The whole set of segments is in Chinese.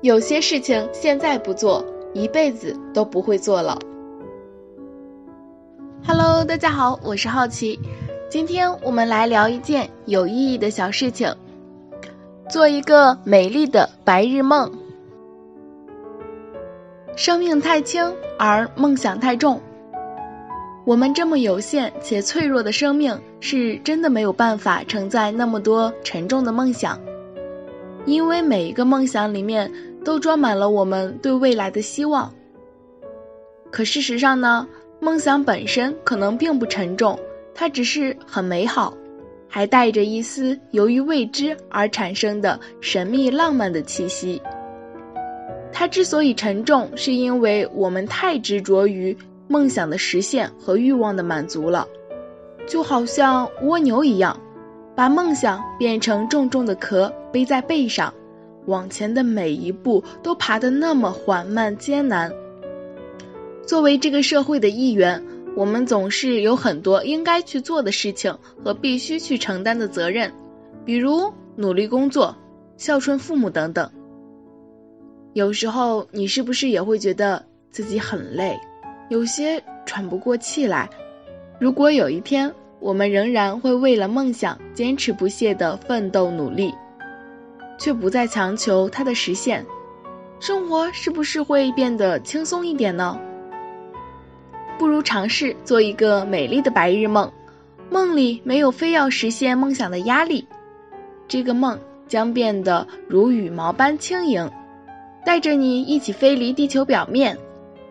有些事情现在不做，一辈子都不会做了。Hello，大家好，我是好奇，今天我们来聊一件有意义的小事情，做一个美丽的白日梦。生命太轻，而梦想太重。我们这么有限且脆弱的生命，是真的没有办法承载那么多沉重的梦想。因为每一个梦想里面都装满了我们对未来的希望。可事实上呢，梦想本身可能并不沉重，它只是很美好，还带着一丝由于未知而产生的神秘浪漫的气息。它之所以沉重，是因为我们太执着于梦想的实现和欲望的满足了，就好像蜗牛一样。把梦想变成重重的壳背在背上，往前的每一步都爬得那么缓慢艰难。作为这个社会的一员，我们总是有很多应该去做的事情和必须去承担的责任，比如努力工作、孝顺父母等等。有时候你是不是也会觉得自己很累，有些喘不过气来？如果有一天，我们仍然会为了梦想坚持不懈的奋斗努力，却不再强求它的实现，生活是不是会变得轻松一点呢？不如尝试做一个美丽的白日梦，梦里没有非要实现梦想的压力，这个梦将变得如羽毛般轻盈，带着你一起飞离地球表面，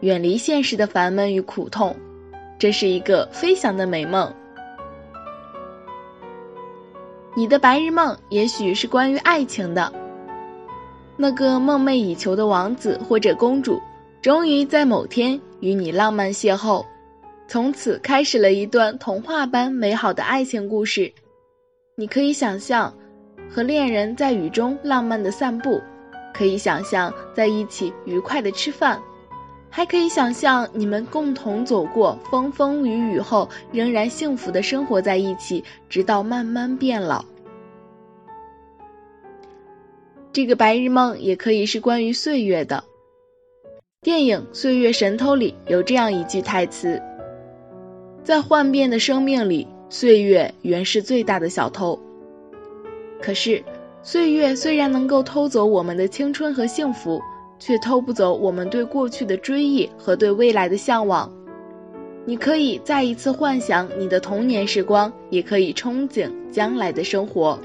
远离现实的烦闷与苦痛，这是一个飞翔的美梦。你的白日梦也许是关于爱情的，那个梦寐以求的王子或者公主，终于在某天与你浪漫邂逅，从此开始了一段童话般美好的爱情故事。你可以想象和恋人在雨中浪漫的散步，可以想象在一起愉快的吃饭。还可以想象你们共同走过风风雨雨后，仍然幸福的生活在一起，直到慢慢变老。这个白日梦也可以是关于岁月的。电影《岁月神偷》里有这样一句台词：“在幻变的生命里，岁月原是最大的小偷。”可是，岁月虽然能够偷走我们的青春和幸福。却偷不走我们对过去的追忆和对未来的向往。你可以再一次幻想你的童年时光，也可以憧憬将来的生活。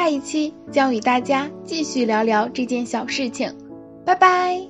下一期将与大家继续聊聊这件小事情，拜拜。